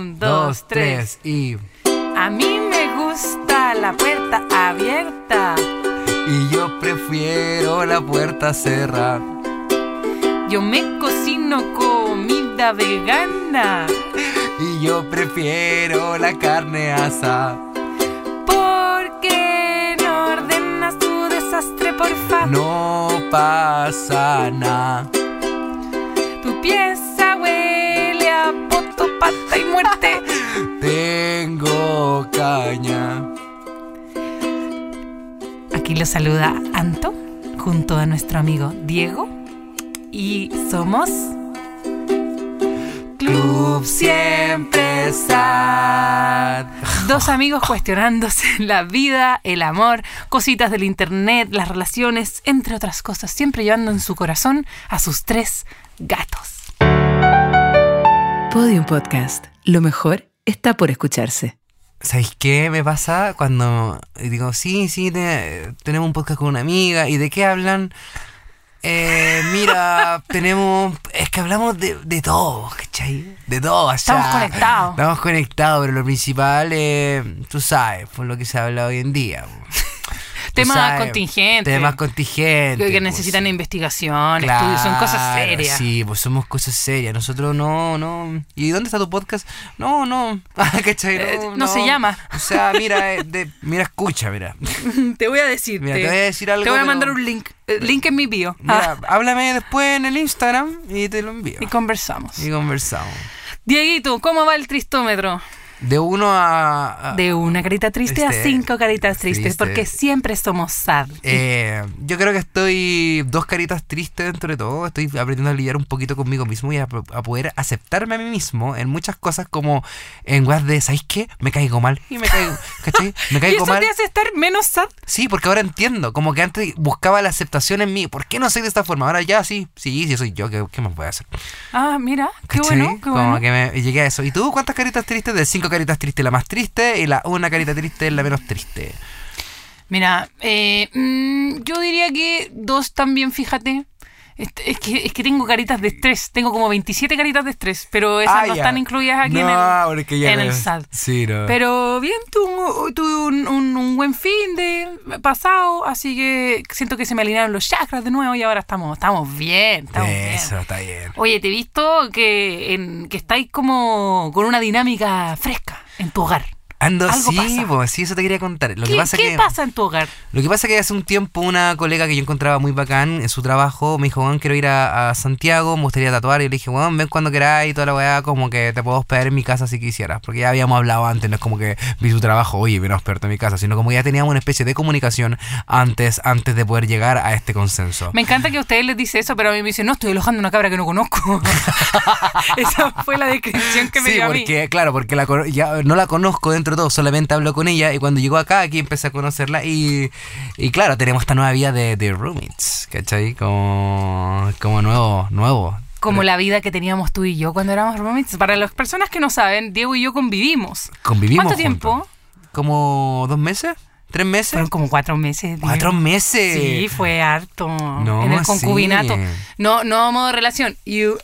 Un, dos, tres. y. A mí me gusta la puerta abierta. Y yo prefiero la puerta cerrada. Yo me cocino comida vegana. Y yo prefiero la carne asada. ¿Por qué no ordenas tu desastre, porfa? No pasa nada. Tu poto, muerte. Tengo caña. Aquí lo saluda Anto junto a nuestro amigo Diego y somos Club siempre sad. dos amigos cuestionándose la vida, el amor, cositas del internet, las relaciones, entre otras cosas, siempre llevando en su corazón a sus tres gatos. Podium Podcast. Lo mejor está por escucharse. ¿Sabéis qué me pasa cuando digo, sí, sí, te- tenemos un podcast con una amiga y de qué hablan? Eh, mira, tenemos, es que hablamos de, de todo, ¿cachai? De todo, o sea, Estamos conectados. Estamos conectados, pero lo principal es, tú sabes, por lo que se habla hoy en día. Temas sabes, contingentes. Temas contingentes. que pues, necesitan sí. investigación, estudios, son cosas serias. Sí, pues somos cosas serias. Nosotros no, no. ¿Y dónde está tu podcast? No, no. ¿Cachai? Eh, no se llama. O sea, mira, eh, de- mira, escucha, mira. Te voy a decir. Mira, te voy a decir algo. Te voy a mandar un link. eh, Link en mi bio. Mira, Ah, háblame después en el Instagram y te lo envío. y conversamos. Y conversamos. Dieguito, ¿cómo va el tristómetro? De uno a. a- De una carita triste a Este, cinco caritas tristes, triste. porque siempre somos sad. Eh, yo creo que estoy dos caritas tristes dentro de todo. Estoy aprendiendo a lidiar un poquito conmigo mismo y a, a poder aceptarme a mí mismo en muchas cosas como en weas de, ¿sabéis qué? Me caigo mal. Y me caigo, ¿cachai? Me ¿Y caigo eso mal. te hace estar menos sad? Sí, porque ahora entiendo. Como que antes buscaba la aceptación en mí. ¿Por qué no soy de esta forma? Ahora ya sí, sí, sí soy yo. ¿Qué, qué más voy a hacer? Ah, mira, qué ¿Cachai? bueno, qué Como bueno. que me llegué a eso. ¿Y tú cuántas caritas tristes? De cinco caritas tristes, la más triste y la una carita triste es la menos triste. Mira, eh, mm, yo diría que dos también, fíjate. Es que, es que tengo caritas de estrés. Tengo como 27 caritas de estrés, pero esas Ah, no ya. están incluidas aquí en el, ya en el es- SAD. Sí, no. Pero bien, tuve, tuve un, un- un buen fin de pasado, así que siento que se me alinearon los chakras de nuevo y ahora estamos, estamos bien, estamos Eso, bien. está bien. Oye, te he visto que, en, que estáis como con una dinámica fresca en tu hogar. Ando, Algo sí, pasa. pues sí, eso te quería contar. Lo ¿Qué, que pasa qué que pasa en tu hogar? lo que pasa que hace un tiempo una colega que yo encontraba muy bacán en su trabajo me dijo, "Weón, quiero ir a, a Santiago, me gustaría tatuar." Y le dije, "Weón, ven cuando queráis y toda la weá, como que te puedo hospedar en mi casa si quisieras." Porque ya habíamos hablado antes, no es como que vi su trabajo, "Oye, ven a hospedarte en mi casa", sino como que ya teníamos una especie de comunicación antes antes de poder llegar a este consenso. Me encanta que a ustedes les dice eso, pero a mí me dicen, no, estoy alojando una cabra que no conozco. Esa fue la descripción que me sí, dio a mí. porque, claro, porque la, ya no la conozco dentro todo, solamente hablo con ella y cuando llegó acá, aquí empecé a conocerla y, y claro, tenemos esta nueva vida de, de roommates, ¿cachai? Como, como nuevo, nuevo. Como la vida que teníamos tú y yo cuando éramos roommates. Para las personas que no saben, Diego y yo convivimos. Convivimos ¿Cuánto tiempo? ¿Como dos meses? ¿Tres meses? Fueron como cuatro meses. ¿Cuatro meses? Sí, fue harto. No, en el concubinato. sí. No, no modo relación. Y, eh,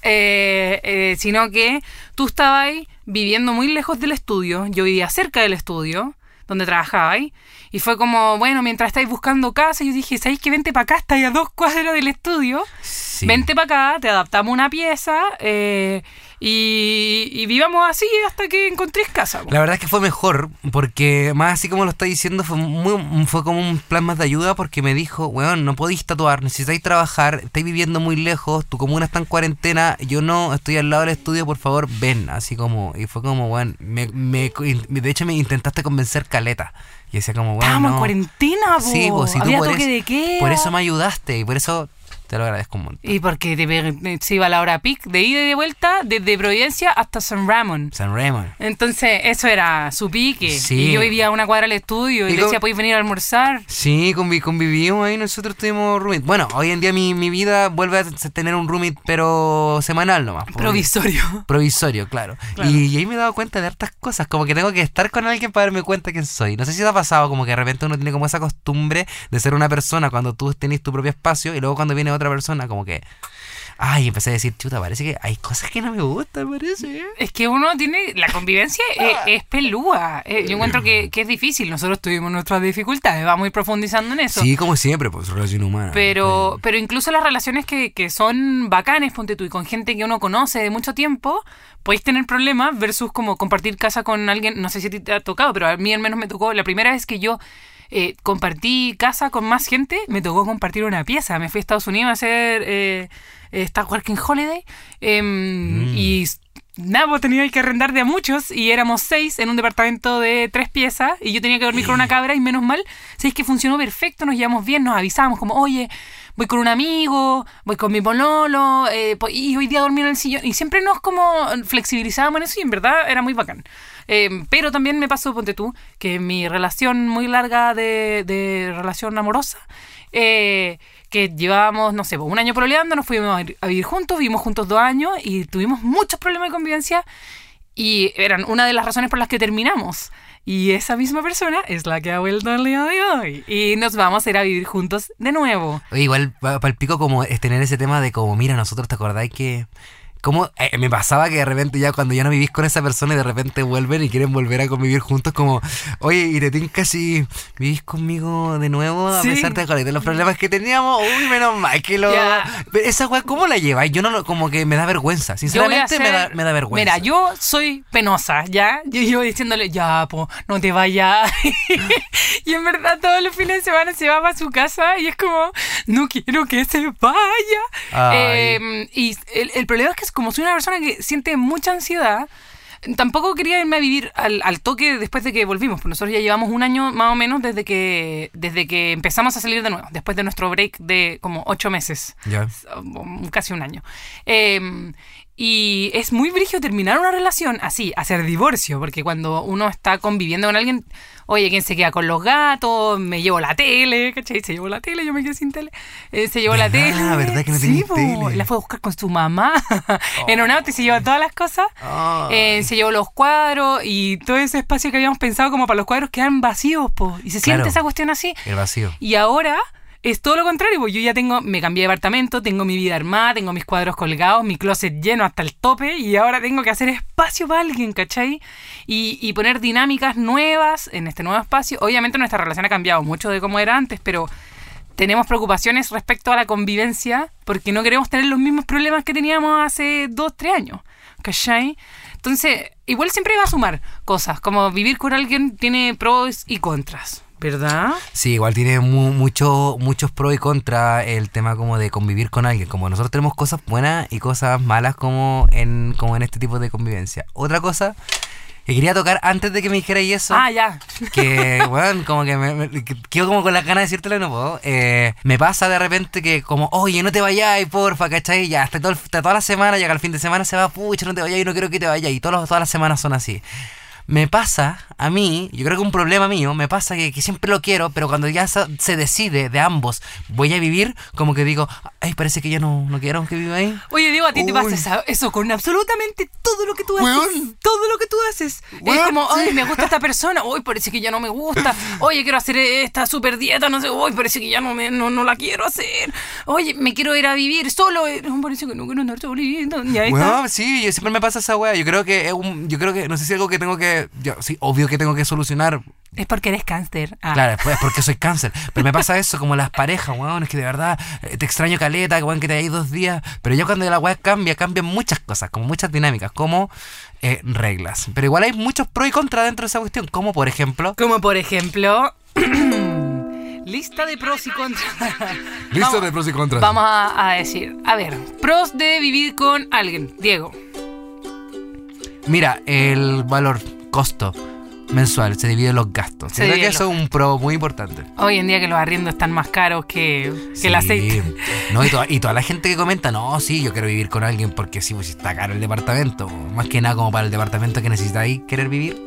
eh, sino que tú estabas ahí viviendo muy lejos del estudio. Yo vivía cerca del estudio donde trabajaba ahí. Y fue como, bueno, mientras estáis buscando casa, yo dije, ¿sabéis que vente para acá? Estáis a dos cuadras del estudio. Sí. Vente para acá, te adaptamos una pieza eh, y, y vivamos así hasta que encontréis casa. po. La verdad es que fue mejor, porque más así como lo está diciendo, fue muy fue como un plan más de ayuda, porque me dijo, weón, no podéis tatuar, necesitáis trabajar, estáis viviendo muy lejos, tu comuna está en cuarentena, yo no estoy al lado del estudio, por favor, ven, así como, y fue como, weón, me, me- de hecho me intentaste convencer caleta, y decía como, weón, Estábamos en no. cuarentena, po. Sí, pues si tú por eso, de queda. por eso me ayudaste, y por eso te lo agradezco un montón. Y porque te pe- se iba a la hora pic de ida y de vuelta desde Providencia hasta San Ramón. San Raymond. Entonces, eso era su pique. Sí. Y yo vivía a una cuadra del estudio y, Y le decía, ¿podéis venir a almorzar? Sí, convi- convivimos ahí, nosotros tuvimos roommate. Bueno, hoy en día mi, mi vida vuelve a tener un roommate, pero semanal nomás. Provisorio. Provisorio, claro. Claro. Y, y ahí me he dado cuenta de hartas cosas, como que tengo que estar con alguien para darme cuenta quién soy. No sé si te ha pasado, como que de repente uno tiene como esa costumbre de ser una persona cuando tú tenés tu propio espacio y luego cuando viene otra persona, como que Ay, empecé a decir, chuta, parece que hay cosas que no me gustan, parece. Es que uno tiene. La convivencia es, es pelúa. Eh, Yo encuentro que, que es difícil. Nosotros tuvimos nuestras dificultades. Vamos a ir profundizando en eso. Sí, como siempre, pues relación humana. Pero, pero incluso las relaciones que, que son bacanes, ponte tú, y con gente que uno conoce de mucho tiempo, podéis tener problemas versus como compartir casa con alguien, no sé si te ha tocado, pero a mí al menos me tocó, la primera vez que yo eh, compartí casa con más gente, me tocó compartir una pieza. Me fui a Estados Unidos a hacer eh, esta Working Holiday em, Mm. y pues tenía que arrendar de a muchos y éramos seis en un departamento de tres piezas y yo tenía que dormir con una cabra y menos mal, sabéis que funcionó perfecto, nos llevamos bien, nos avisamos como, oye, voy con un amigo, voy con mi pololo eh, y hoy día dormí en el sillón y siempre nos como flexibilizábamos en eso y en verdad era muy bacán. Eh, pero también me pasó, ponte tú, que mi relación muy larga de, de relación amorosa, eh, que llevábamos, no sé, pues, un año proleando, nos fuimos a ir- a vivir juntos, vivimos juntos dos años y tuvimos muchos problemas de convivencia y eran una de las razones por las que terminamos. Y esa misma persona es la que ha vuelto al día de hoy. Y nos vamos a ir a vivir juntos de nuevo. Igual para pico como es tener ese tema de como, mira, nosotros te acordáis que... Como eh, me pasaba que de repente ya cuando ya no vivís con esa persona y de repente vuelven y quieren volver a convivir juntos como, oye, y te tinca si vivís conmigo de nuevo a Sí. pesar de, de los problemas que teníamos, uy, menos mal que lo... Pero esa weá, ¿cómo la lleváis? Yo no lo, como que me da vergüenza, sinceramente me, da, hacer- me da vergüenza. Mira, yo soy penosa, ¿ya? Yo, yo diciéndole, ya, po, no te vayas. y en verdad todos los fines de semana se va para su casa y es como, no quiero que se vaya. Ay. Eh, y el, el problema es que es como soy una persona que siente mucha ansiedad. Tampoco quería irme a vivir al, al toque después de que volvimos. Pues nosotros ya llevamos un año más o menos desde que, desde que empezamos a salir de nuevo, después de nuestro break de como ocho meses casi un año. Eh, y es muy brillo terminar una relación así, hacer divorcio, porque cuando uno está conviviendo con alguien, oye, ¿quién se queda con los gatos? Me llevo la tele, ¿cachai? Se llevó la tele, yo me quedé sin tele. Eh, se llevó la tele. ¿Verdad que no sí, tele? La fue a buscar con su mamá en un auto y se llevó todas las cosas. Ay. Eh, se llevó los cuadros y todo ese espacio que habíamos pensado como para los cuadros quedan vacíos, po. Y se Claro. siente esa cuestión así. El vacío. Y ahora es todo lo contrario, pues yo ya tengo, me cambié de departamento, tengo mi vida armada, tengo mis cuadros colgados, mi closet lleno hasta el tope y ahora tengo que hacer espacio para alguien, ¿cachai? Y, y poner dinámicas nuevas en este nuevo espacio. Obviamente nuestra relación ha cambiado mucho de cómo era antes, pero tenemos preocupaciones respecto a la convivencia porque no queremos tener los mismos problemas que teníamos hace dos, tres años, ¿cachai? Entonces, igual siempre va a sumar cosas, como vivir con alguien tiene pros y contras, ¿verdad? Sí, igual tiene mu- mucho, muchos pros y contras el tema como de convivir con alguien. Como nosotros tenemos cosas buenas y cosas malas como en, como en este tipo de convivencia. Otra cosa que quería tocar antes de que me dijerais eso. Ah, ya. que, bueno, como que me, me- que quedo como con las ganas de decírtelo y no puedo. Eh, me pasa de repente que como, oye, no te vayas, porfa, ¿cachai? Ya, hasta, todo, hasta toda la semana, llega el fin de semana, se va, pucha, no te vayas, no quiero que te vayas. Y todos todas las semanas son así. Me pasa, a mí, yo creo que un problema mío, me pasa que, que siempre lo quiero, pero cuando ya se, decide de ambos, voy a vivir, como que digo, ay, parece que ya no, no quiero que viva ahí. Oye, Diego, a ti te pasa eso con absolutamente todo lo que tú haces. Todo lo que tú haces. es como, sí. ay, me gusta esta persona. Uy, parece que ya no me gusta. Oye, quiero hacer esta super dieta. No sé, uy, parece que ya no, me, no, no la quiero hacer. Oye, me quiero ir a vivir solo. Eh, No, parece que no quiero andar solito. Y ahí está. Sí, yo siempre me pasa esa wea. Yo creo que es un, yo creo que, no sé si es algo que tengo que, yo, sí, obvio que tengo que solucionar. Es porque eres cáncer. Ah. Claro, es porque soy cáncer. Pero me pasa eso como las parejas, weón. Es que de verdad eh, te extraño caleta, weón, que te hayas dos días. Pero ya cuando la weá cambia, cambian muchas cosas, como muchas dinámicas, como eh, reglas. Pero igual hay muchos pros y contras dentro de esa cuestión. Como por ejemplo. Como por ejemplo. Lista de pros y contras. Vamos- pros y contras. Vamos a, a decir, a ver, pros de vivir con alguien. Diego. Mira, el valor, costo mensual, se divide en los gastos. Se creo que eso es un pro muy importante. Hoy en día que los arriendos están más caros que, que el Sí. aceite. No, y, toda, y toda la gente que comenta, no, sí, yo quiero vivir con alguien porque sí, pues está caro el departamento. Más que nada como para el departamento que necesitáis querer vivir.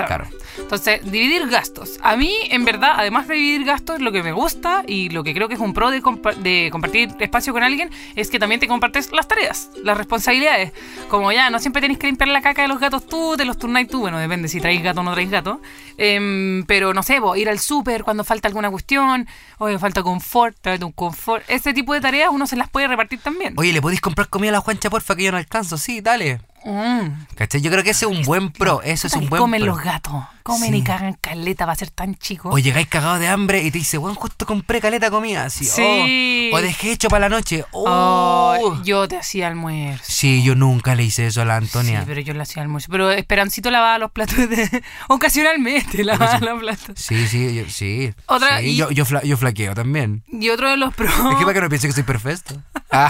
Es caro. Entonces, dividir gastos. A mí, en verdad, además de dividir gastos, lo que me gusta y lo que creo que es un pro de, compa- de compartir espacio con alguien es que también te compartes las tareas, las responsabilidades. Como ya, no siempre tenés que limpiar la caca de los gatos tú, de los turnáis tú. Bueno, depende si traéis gato o no traéis gato. Em, pero no sé, vos, ir al súper cuando falta alguna cuestión, o me falta confort, tráete un confort. Ese tipo de tareas uno se las puede repartir también. Oye, ¿le podéis comprar comida a la Juancha, porfa, que yo no alcanzo? Sí, dale. Mm. ¿Cachai? Yo creo que ese es un buen pro. Eso es un buen comen pro. los gatos. Comen Sí. y cagan caleta, va a ser tan chico. O llegáis cagados de hambre y te dice, bueno, justo compré caleta comida. Así, Sí. oh, o dejé hecho para la noche. Oh. Oh, yo te hacía almuerzo. Sí, yo nunca le hice eso a la Antonia. Sí, pero yo le hacía almuerzo. Pero Esperancito lavaba los platos de... ocasionalmente lavaba los platos. Sí, sí, yo, sí. Otra, Sí, y- yo, yo, fla- yo flaqueo también. Y otro de los pros... Es que para que no piense que soy perfecto. Ah,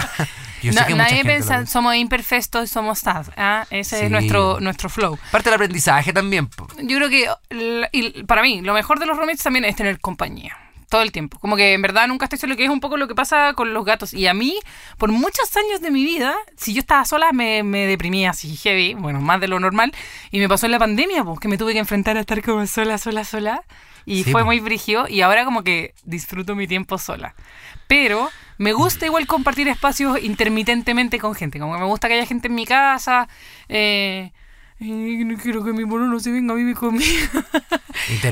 yo sé Na- que mucha nadie piensa, somos imperfectos, somos sad. ¿ah? Ese Sí. es nuestro, nuestro flow. Parte del aprendizaje también. Yo creo que, y para mí, lo mejor de los roommates también es tener compañía. Todo el tiempo. Como que en verdad nunca estoy solo, que es un poco lo que pasa con los gatos. Y a mí, por muchos años de mi vida, si yo estaba sola, me, me deprimía así heavy, bueno, más de lo normal. Y me pasó en la pandemia, pues, que me tuve que enfrentar a estar como sola, sola, sola. Y Sí, fue muy brigio. Y ahora como que disfruto mi tiempo sola. Pero me gusta igual compartir espacios intermitentemente con gente. Como que me gusta que haya gente en mi casa. Eh, eh, no quiero que mi no se venga a vivir conmigo.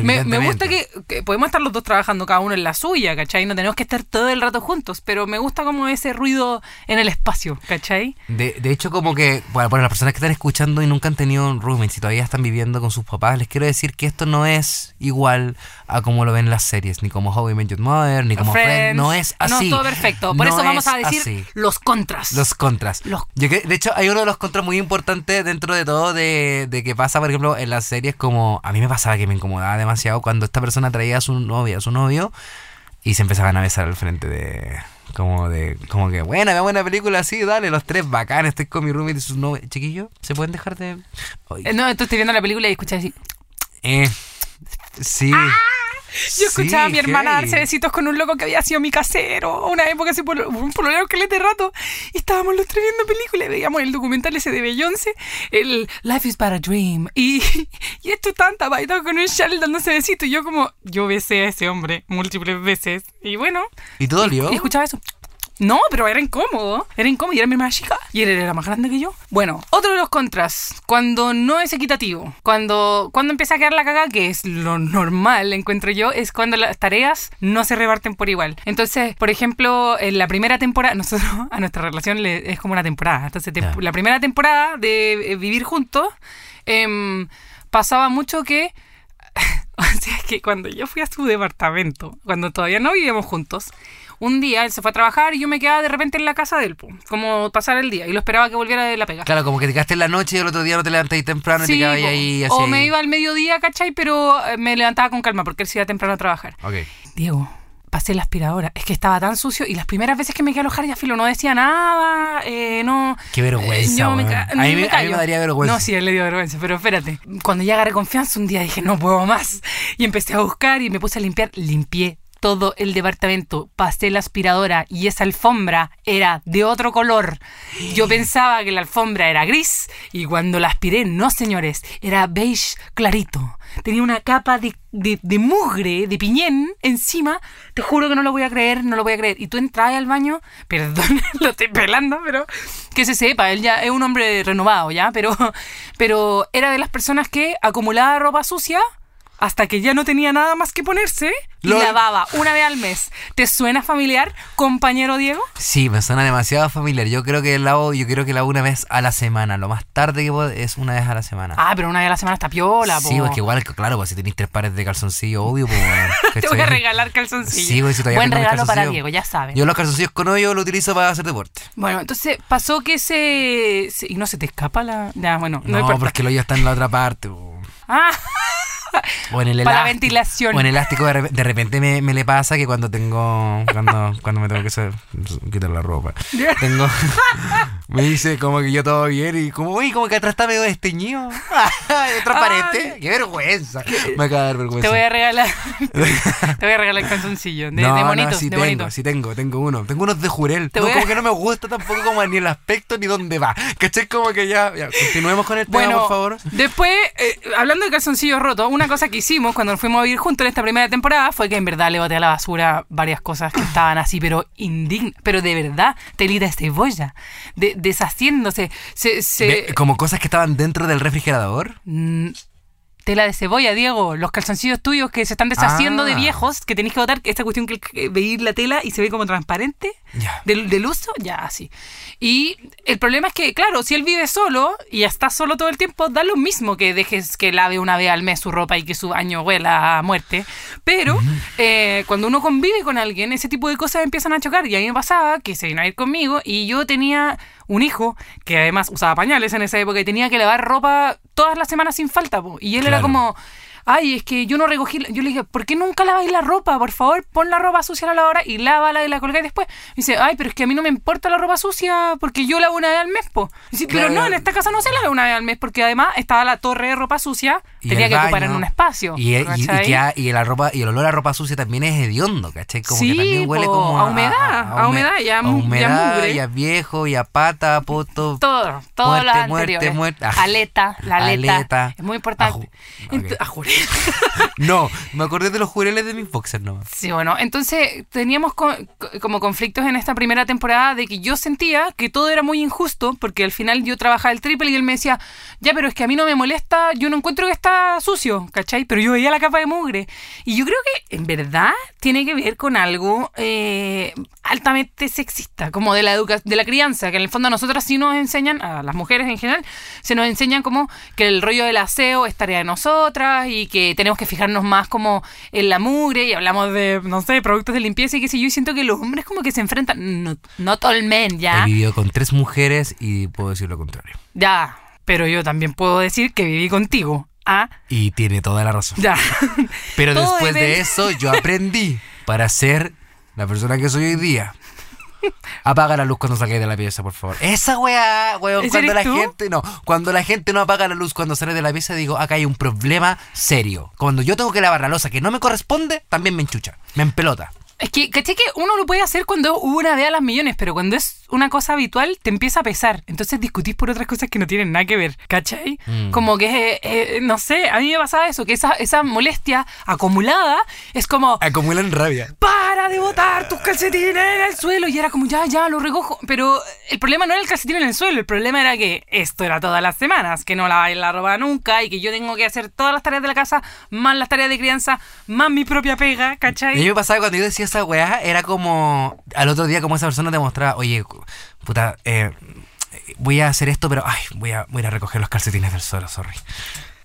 Me, me gusta que, que podemos estar los dos trabajando cada uno en la suya, ¿cachai? No tenemos que estar todo el rato juntos, pero me gusta como ese ruido en el espacio, ¿cachai? De, de hecho, como que, bueno, para las personas que están escuchando y nunca han tenido roommates y todavía están viviendo con sus papás, les quiero decir que esto no es igual a como lo ven las series, ni como How I Met Your Mother, ni como Friends. No es así. No todo perfecto. Por No eso vamos es a decir así. los contras. Los contras. Los- Yo que- de hecho, hay uno de los contras muy importantes dentro de todo de, de que pasa, por ejemplo, en las series como... A mí me pasaba que me incomodaba demasiado cuando esta persona traía a su novia, a su novio, y se empezaban a besar al frente de... Como de... Como que, buena, una película así, dale, los tres bacán, estoy con mi roommate y sus novios. Chiquillos, ¿se pueden dejar de...? Ay, Eh, No, tú estoy viendo la película y escuchas así. eh, sí. Yo escuchaba a mi hermana heavy. darse besitos con un loco que había sido mi casero. Una época así, por un pololeo que le de rato. Y estábamos los tres viendo películas. y Veíamos el documental ese de Beyoncé, el Life is but a Dream. Y, y esto tanta bailando con un chal dándose besitos. Y yo, como, yo besé a ese hombre múltiples veces. Y bueno, ¿Y tú dolió? y escuchaba eso. No, pero era incómodo. Era incómodo y era mi hermana chica. Y él era más grande que yo. Bueno, otro de los contras. Cuando no es equitativo. Cuando, cuando empieza a quedar la caga, que es lo normal, encuentro yo, es cuando las tareas no se reparten por igual. Entonces, por ejemplo, en la primera temporada, nosotros a nuestra relación le- es como una temporada. Entonces, la primera temporada de eh, vivir juntos, em, pasaba mucho que o sea, que cuando yo fui a su departamento, cuando todavía no vivíamos juntos, un día él se fue a trabajar y yo me quedaba de repente en la casa de él, po, como pasar el día, y lo esperaba que volviera de la pega. Claro, como que te quedaste en la noche y el otro día no te levantaste temprano y te quedabas ahí así. o me iba al mediodía, ¿cachai? Pero eh, me levantaba con calma porque él se iba temprano a trabajar. Ok. Diego, pasé la aspiradora. Es que estaba tan sucio y las primeras veces que me quedé a alojar ya filo no decía nada, eh, no... Qué vergüenza, Eh, yo me ca- A mí me- a mí me daría vergüenza. No, sí, él le dio vergüenza, pero espérate. Cuando ya agarré confianza un día dije, no puedo más. Y empecé a buscar y me puse a limpiar. Limpié todo el departamento, pasé la aspiradora y esa alfombra era de otro color. Yo pensaba que la alfombra era gris y cuando la aspiré, no señores, era beige clarito. Tenía una capa de, mugre, de piñén encima. Te juro que no lo voy a creer, no lo voy a creer. Y tú entras al baño, perdón, lo estoy pelando, pero que se sepa, él ya es un hombre renovado, ¿ya? Pero, pero era de las personas que acumulaba ropa sucia hasta que ya no tenía nada más que ponerse y Lol. lavaba una vez al mes. ¿Te suena familiar, compañero Diego? Sí, me suena demasiado familiar. Yo creo que lavo, yo creo que lavo una vez a la semana. Lo más tarde que puedo es una vez a la semana. Ah, pero una vez a la semana está piola, sí, po. pues que igual, claro, pues si tenéis tres pares de calzoncillo, obvio, pues. Te voy a regalar calzoncillos. Sí, pues si todavía Buen regalo para calzoncillos. Diego, ya saben. Yo los calzoncillos con hoyo los utilizo para hacer deporte. Bueno, entonces pasó que se, se- ¿Y no se te escapa la...? Ya, bueno, no, No, importa. porque el hoyo está en la otra parte. po. Ah, O en el Para la elás- ventilación. O en elástico de, rep- de repente me, me le pasa que cuando tengo. Cuando, cuando me tengo que hacer, quitar la ropa. Tengo. me dice como que yo todo bien y como, uy, como que atrás está medio desteñido. transparente. Qué vergüenza. Me acaba de dar vergüenza. Te voy a regalar. te voy a regalar el calzoncillo. De, no, de no, sí de tengo, monitos. sí tengo, tengo uno. Tengo unos de Jurel. Te No, a- como que no me gusta tampoco como ni el aspecto ni dónde va. ¿Cachai? Como que ya, ya, continuemos con el tema, Bueno, por favor. después, eh, hablando de calzoncillos rotos, una cosa que hicimos cuando nos fuimos a vivir juntos en esta primera temporada fue que en verdad le boté a la basura varias cosas que estaban así, pero indignas, pero de verdad, telita de cebolla, de- deshaciéndose, se, se- como cosas que estaban dentro del refrigerador. Mm, Tela de cebolla, Diego. Los calzoncillos tuyos que se están deshaciendo Ah. de viejos, que tenéis que botar esta cuestión que, veis la tela y se ve como transparente Ya. del, del uso, ya así. Y el problema es que, claro, si él vive solo y está solo todo el tiempo, da lo mismo que dejes que lave una vez al mes su ropa y que su baño huela a muerte. Pero eh, cuando uno convive con alguien, ese tipo de cosas empiezan a chocar. Y a mí me pasaba que se vino a ir conmigo y yo tenía un hijo que además usaba pañales en esa época y tenía que lavar ropa todas las semanas sin falta. po. Y él era como, ay, es que yo no recogí. la-". Yo le dije, ¿por qué nunca laváis la ropa? Por favor, pon la ropa sucia a la lavadora y lávala y la colgáis después. Me dice, ay, pero es que a mí no me importa la ropa sucia porque yo lavo una vez al mes, po. Y dice, pero no, en esta casa no se lava una vez al mes porque además estaba la torre de ropa sucia, Y tenía el que ocupar en un espacio. Y, y, y, ha- y la ropa, y el olor a ropa sucia también es hediondo, ¿cachai? Como Sí, que también huele po, como a humedad, a hume- humedad y a a mu- y a humedad, mugre. y a viejo, y a pata, poto. Todo, todo Muerte, lo muerte, muerte. Ah, Aleta, la aleta. aleta. Es muy importante. No, me acordé de los jureles de mis boxers nomás. Sí, bueno, entonces teníamos co- co- como conflictos en esta primera temporada de que yo sentía que todo era muy injusto porque al final yo trabajaba el triple y él me decía, ya, pero es que a mí no me molesta, yo no encuentro que está sucio, ¿cachai? Pero yo veía la capa de mugre. Y yo creo que en verdad tiene que ver con algo eh, altamente sexista, como de la educa de la crianza, que en el fondo a nosotras sí nos enseñan, a las mujeres en general, se nos enseñan como que el rollo del aseo es tarea de nosotras y que tenemos que fijarnos más como en la mugre y hablamos de, no sé, productos de limpieza y qué sé yo, y siento que los hombres como que se enfrentan, no, not all men, ya, He vivido con tres mujeres y puedo decir lo contrario. ya, pero yo también puedo decir que viví contigo, ah, Y tiene toda la razón. ya. Pero Todo después de eso, yo aprendí para ser la persona que soy hoy día. Apaga la luz cuando salgáis de la pieza, por favor. Esa weá, weón, ¿Ese cuando la tú? gente, no, cuando la gente no apaga la luz cuando sale de la pieza, digo, acá hay un problema serio. Cuando yo tengo que lavar la losa que no me corresponde, también me enchucha, me empelota. Es que, ¿caché que uno lo puede hacer cuando hubo una vez a las millones, pero cuando es una cosa habitual, te empieza a pesar. Entonces discutís por otras cosas que no tienen nada que ver, ¿cachai? Mm. Como que, eh, eh, no sé, a mí me pasaba eso, que esa, esa molestia acumulada es como, Acumulan rabia. para de botar tus calcetines en el suelo. Y era como, ya, ya, lo recojo. Pero el problema no era el calcetín en el suelo, el problema era que esto era todas las semanas, que no laváis la ropa nunca y que yo tengo que hacer todas las tareas de la casa, más las tareas de crianza, más mi propia pega, Y ¿cachai? a mí me pasaba cuando yo decía esa weá, era como. Al otro día, como esa persona te mostraba, oye, puta, eh, voy a hacer esto, pero ay, voy a, voy a recoger los calcetines del suelo, sorry.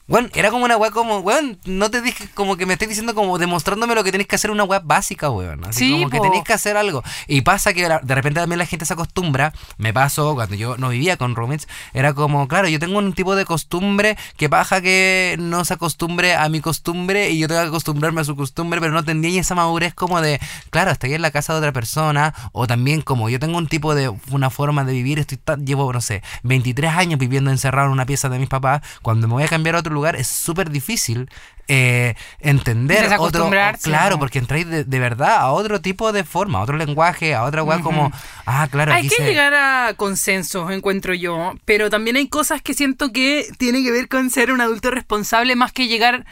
Bueno, era como una weá como, weón, no te dije, como que me estés diciendo como demostrándome lo que tenés que hacer una weá básica, weón. Así Sí, como que tenés que hacer algo. Y pasa que de repente también la gente se acostumbra, me pasó cuando yo no vivía con roommates, era como, claro, yo tengo un tipo de costumbre que baja que no se acostumbre a mi costumbre y yo tengo que acostumbrarme a su costumbre, pero no tendría esa madurez como de, claro, estoy en la casa de otra persona, o también como yo tengo un tipo de, una forma de vivir, estoy llevo, no sé, 23 años viviendo encerrado en una pieza de mis papás, cuando me voy a cambiar a otro lugar es súper difícil eh, entender otro, claro, porque entráis de, de verdad a otro tipo de forma, a otro lenguaje, a otra weá como, ah, claro, Hay que se- llegar a consensos, encuentro yo, pero también hay cosas que siento que tienen que ver con ser un adulto responsable más que llegar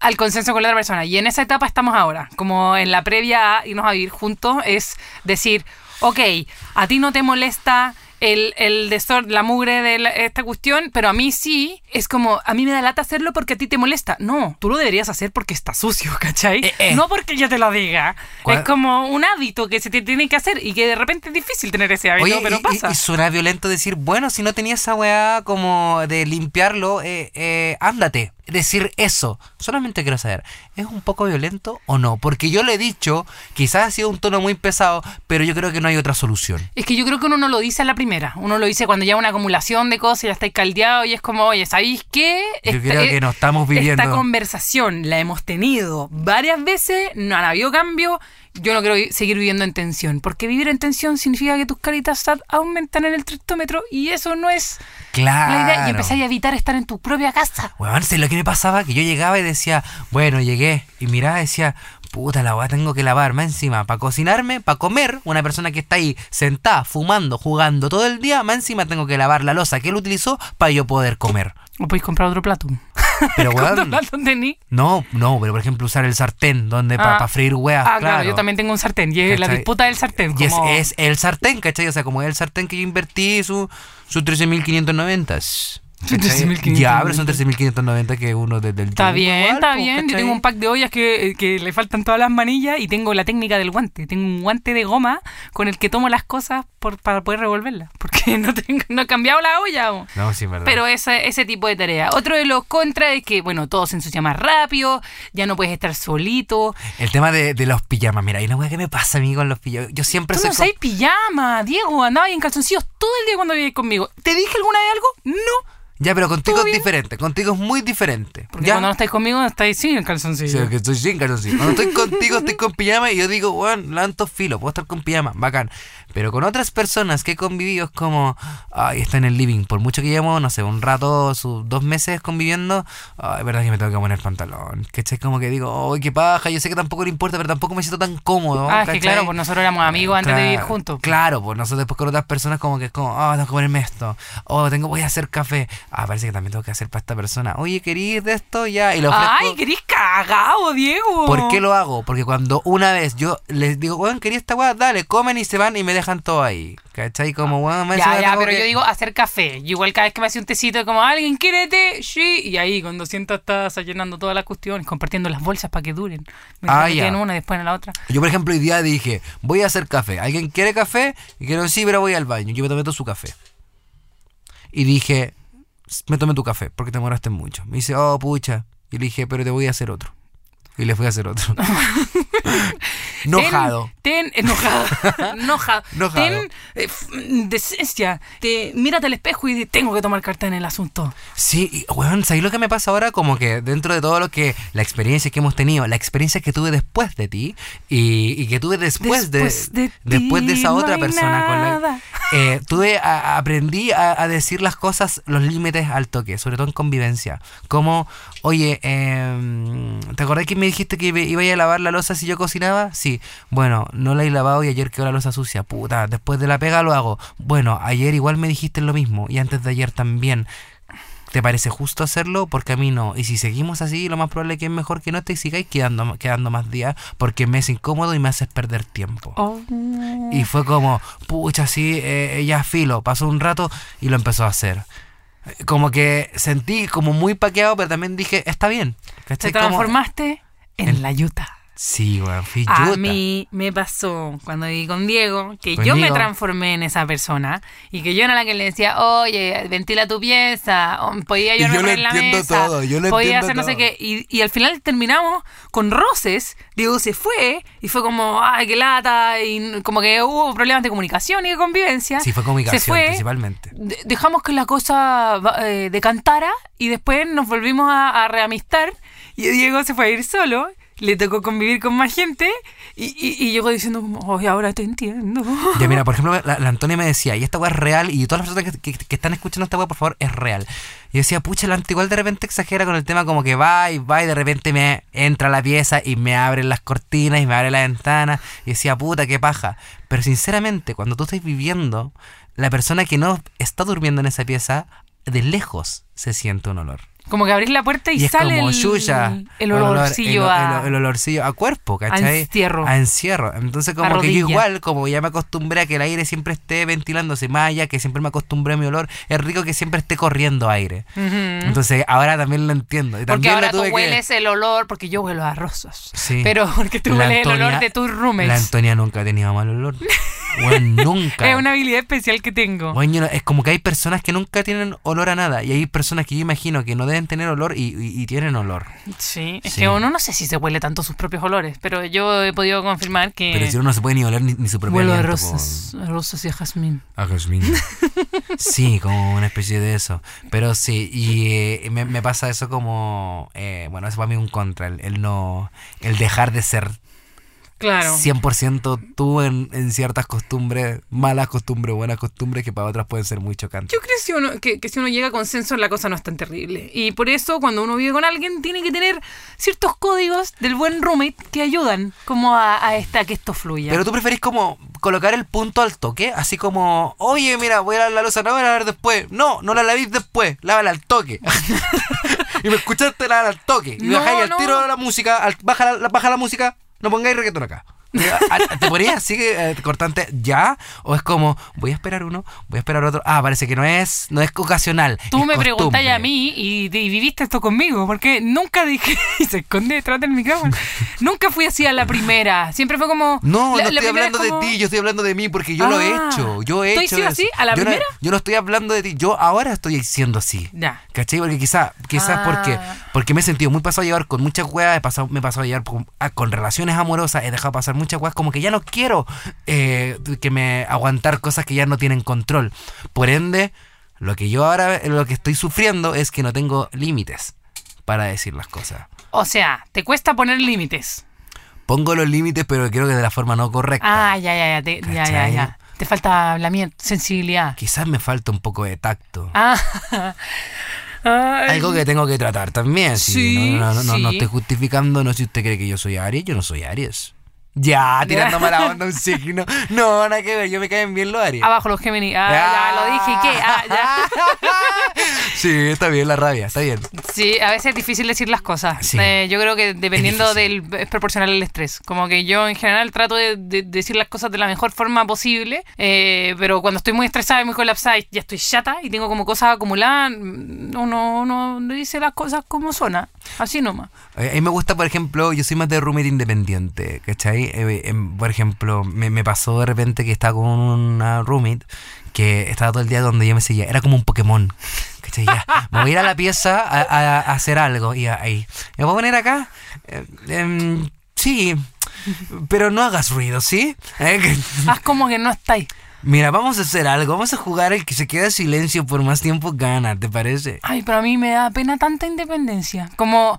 al consenso con la otra persona. Y en esa etapa estamos ahora, como en la previa a irnos a vivir juntos, es decir, ok, a ti no te molesta el, el desorden, la mugre de la- esta cuestión, pero a mí sí, es como, a mí me da lata hacerlo porque a ti te molesta. No, tú lo deberías hacer porque está sucio, ¿cachai? Eh, eh. No porque yo te lo diga. ¿Cuál- Es como un hábito que se te tiene que hacer y que de repente es difícil tener ese hábito, Oye, pero y, pasa. y- y suena violento decir, bueno, si no tenía esa weá como de limpiarlo, eh, eh, ándate. decir eso? Solamente quiero saber, ¿es un poco violento o no? Porque yo le he dicho, quizás ha sido un tono muy pesado, pero yo creo que no hay otra solución. Es que yo creo que uno no lo dice a la primera. Uno lo dice cuando ya una acumulación de cosas, ya estáis caldeado y es como, oye, ¿sabéis qué? Yo Esta- creo que no estamos viviendo. Esta conversación la hemos tenido varias veces, no han habido cambio. Yo no quiero seguir viviendo en tensión, porque vivir en tensión significa que tus caritas aumentan en el tractómetro y eso no es Claro. la idea. Y empezáis a evitar estar en tu propia casa. Weón, ¿sabes lo que me pasaba? Que yo llegaba y decía, bueno, llegué. Y miraba y decía, puta la weá, tengo que lavarme encima. Para cocinarme, para comer, una persona que está ahí sentada, fumando, jugando todo el día, más encima tengo que lavar la losa que él utilizó para yo poder comer. O podéis comprar otro plato. Pero ¿Cuántos weón, platos tení? no, no, pero por ejemplo usar el sartén, donde para Ah. freír weas, Ah, claro. claro. yo también tengo un sartén. Y es la disputa del sartén. Y es, como- es el sartén, ¿cachai? O sea, como es el sartén que yo invertí, su, su 13.590. ¿cachai? 13.590. Ya, pero son 13.590 que uno desde el Está bien, igual, está pues, bien. Yo tengo un pack de ollas que, que le faltan todas las manillas y tengo la técnica del guante. Tengo un guante de goma con el que tomo las cosas por, para poder revolverlas. Porque no, tengo, no he cambiado la olla. aún. No, sí, es verdad. Pero ese, ese tipo de tarea. Otro de los contras es que, bueno, todo se ensucia más rápido, ya no puedes estar solito. El tema de, de los pijamas, mira, hay una weá que me pasa a mí con los pijamas. Yo siempre Tú soy no usas pijama, Diego, andabas en calzoncillos todo el día cuando vivías conmigo. ¿Te dije alguna vez algo? No. Ya, pero contigo ¿Todo es diferente. Contigo es muy diferente. Porque ¿Ya? cuando no estáis conmigo, estáis sin el Sí, calzoncillo. que estoy sin calzoncillo. Cuando estoy contigo, estoy con pijama y yo digo, weón, levanto filo, puedo estar con pijama, bacán. Pero con otras personas que he convivido es como, ay, está en el living. Por mucho que llevamos, no sé, un rato, sus dos meses conviviendo, ay, es verdad que me tengo que poner pantalón. ¿Cachai? Como que digo, ay, qué paja, yo sé que tampoco le importa, pero tampoco me siento tan cómodo. ah, es que claro, pues nosotros éramos amigos antes de Claro, vivir juntos. Claro, pues nosotros después con otras personas como que es como, oh, tengo que ponerme esto. Oh, tengo, voy a hacer café. Ah, parece que también tengo que hacer para esta persona. Oye, ¿querís de esto? Ya. Y lo ofrezco. Ay, querís cagado, Diego. ¿Por qué lo hago? Porque cuando una vez yo les digo, weón, quería esta weá, dale, comen y se van y me dejan todo ahí. ¿Cachai? Como, weón, más Ya, ya, pero que- yo digo hacer café. Yo igual cada vez que me hace un tecito, como, ¿alguien quiere té? Sí. Y ahí, cuando siento estás llenando todas las cuestiones, compartiendo las bolsas para que duren. Ah, Me ya. en una y después en la otra. Yo, por ejemplo, hoy día dije, voy a hacer café. ¿Alguien quiere café? Y dijeron, sí, pero voy al baño. Yo me tomé todo su café. Y dije, me tomé tu café porque te demoraste mucho. Me dice, oh, pucha. Y le dije, pero te voy a hacer otro. Y le fui a hacer otro. Enojado. Ten, ten- enojado. enojado. Ten eh, decencia. Te, mírate al espejo y tengo que tomar carta en el asunto. Sí, y, weón, ¿sabes lo que me pasa ahora? Como que dentro de todo lo que, la experiencia que hemos tenido, la experiencia que tuve después de ti y, y que tuve después, Después de, después de esa otra persona con la nada. eh, tuve, a- aprendí a, a decir las cosas, los límites al toque, sobre todo en convivencia. Como, oye, em, ¿te acordás que me dijiste que iba iba a ir a lavar la losa si yo cocinaba? Sí, bueno, no la he lavado y ayer quedó la losa sucia. Puta, después de la pega lo hago. Bueno, ayer igual me dijiste lo mismo y antes de ayer también. ¿Te parece justo hacerlo? Porque a mí no. Y si seguimos así, lo más probable es que es mejor que no te sigáis quedando, quedando más días porque me es incómodo y me haces perder tiempo. Oh. Y fue como, pucha, sí, eh, ya filo. Pasó un rato y lo empezó a hacer. Como que sentí como muy paqueado, pero también dije, está bien. Te transformaste en, en- la yuta. Sí, weón, fui A mí me pasó cuando viví con Diego que yo me transformé en esa persona y que yo era la que le decía, oye, ventila tu pieza, podía yo Y yo lo remover la mesa, todo, yo lo podía hacer no sé qué. Y, y al final terminamos con roces. Diego se fue y fue como, ay, qué lata, y como que hubo problemas de comunicación y de convivencia. Sí, fue comunicación se fue, principalmente. de- dejamos que la cosa va- eh, decantara y después nos volvimos a, a reamistar y Diego se fue a ir solo. Le tocó convivir con más gente y, y, y llegó diciendo como, ahora te entiendo. Ya mira, por ejemplo, la, la Antonia me decía, y esta weá es real, y todas las personas que, que- están escuchando esta weá, por favor, es real. Y yo decía, pucha, la Anti igual de repente exagera con el tema como que va y va y de repente me entra la pieza y me abren las cortinas y me abre la ventana. Y decía, puta, qué paja. Pero sinceramente, cuando tú estás viviendo, la persona que no está durmiendo en esa pieza, de lejos se siente un olor. Como que abrís la puerta y, Y sale como el, yuya. el olor- olorcillo el, a... el- el olorcillo a cuerpo, ¿cachai? encierro. A encierro. Entonces, como A que yo igual, como ya me acostumbré a que el aire siempre esté ventilándose más allá, que siempre me acostumbré a mi olor, es rico que siempre esté corriendo aire. Entonces, ahora también lo entiendo. Y Porque también ahora tú que- hueles el olor, porque yo huelo a rosas. Sí. Pero porque tú La hueles el olor de tus La roommates. Antonia nunca ha tenido mal olor. Nunca. Es una habilidad especial que tengo. Weón, yo no- es como que hay personas que nunca tienen olor a nada. Y hay personas que yo imagino que no deben tener olor y, y- y tienen olor. Sí, es Sí. que uno no sé si se huele tanto sus propios olores, pero yo he podido confirmar que Pero si uno no se puede ni oler ni, ni su propio huelo a rosas, a rosas y a jazmín. A jazmín. sí, como una especie de eso. Pero sí, y eh, me, me pasa eso como... eh, bueno, eso para mí es un contra. El, el no... El dejar de ser Claro. 100% tú en, en ciertas costumbres, malas costumbres, buenas costumbres que para otras pueden ser muy chocantes. Yo creo que si, uno, que, que si uno llega a consenso la cosa no es tan terrible. Y por eso cuando uno vive con alguien tiene que tener ciertos códigos del buen roommate que ayudan como a, a esta, a que esto fluya. Pero tú preferís como colocar el punto al toque, así como, oye, mira, voy a lavar la losa, no voy a lavar después. No, no la lavéis después, lávala al toque. y me escuchaste la al toque. Y No, bajáis al no. tiro la música, al- baja, la, baja la música, no pongáis reggaetón acá. Mira, a- ¿Te ponías así eh, cortante ya? ¿O es como, voy a esperar uno, voy a esperar otro? Ah, parece que no es, no es ocasional. Tú es me preguntáis a mí y, y viviste esto conmigo, porque nunca dije, y se esconde detrás del micrófono, nunca fui así a la primera, siempre fue como... No, la- no estoy hablando como- de ti, yo estoy hablando de mí porque yo lo he Ah. hecho. Yo he ¿Tú has hecho sido así a la yo primera? No, yo no estoy hablando de ti, yo ahora estoy siendo así. Ya. ¿Cachai? Porque quizás quizás Ah. porque, porque me he sentido muy pasado a llevar con muchas weas, he pasado, me he pasado a llevar con, a- con relaciones amorosas, he dejado pasar muchas weas, como que ya no quiero eh, que me aguantar cosas que ya no tienen control. Por ende, lo que yo ahora, lo que estoy sufriendo es que no tengo límites para decir las cosas. O sea, te cuesta poner límites. Pongo los límites, pero creo que de la forma no correcta. Ah, ya, ya, ya, te- ya, ya, ya. Te falta hablamiento, sensibilidad. Quizás me falta un poco de tacto. Ah. Ay. Algo que tengo que tratar también. Sí, Sí, no, no, no, no sí. estoy justificando, no si usted cree que yo soy Aries, yo no soy Aries. Ya, tirándome la onda un signo. No, nada que ver, yo me caen bien los Aries. Abajo los Gemini. Ah, ya, lo dije. ¿y ¿Qué? Ah, ya. Sí, está bien la rabia, está bien. Sí, a veces es difícil decir las cosas. Sí. Eh, yo creo que dependiendo difícil. del... es proporcional el estrés. Como que yo en general trato de, de decir las cosas de la mejor forma posible, eh, pero cuando estoy muy estresada y muy colapsada y ya estoy chata y tengo como cosas acumuladas, no, no, dice las cosas como son. Así nomás. Eh, A mí me gusta, por ejemplo, yo soy más de roommate independiente, ¿cachai? Eh, em, por ejemplo, me, me pasó de repente que estaba con una roommate que estaba todo el día donde yo me seguía. Era como un Pokémon, ¿cachai? Ya, me voy a ir a la pieza a, a- a hacer algo y ahí. ¿Me voy a poner acá? Eh, em, sí, pero no hagas ruido, ¿sí? Eh, Haz como que no estáis. Mira, vamos a hacer algo. Vamos a jugar el que se queda en silencio por más tiempo gana, ¿te parece? Ay, pero a mí me da pena tanta independencia. Como,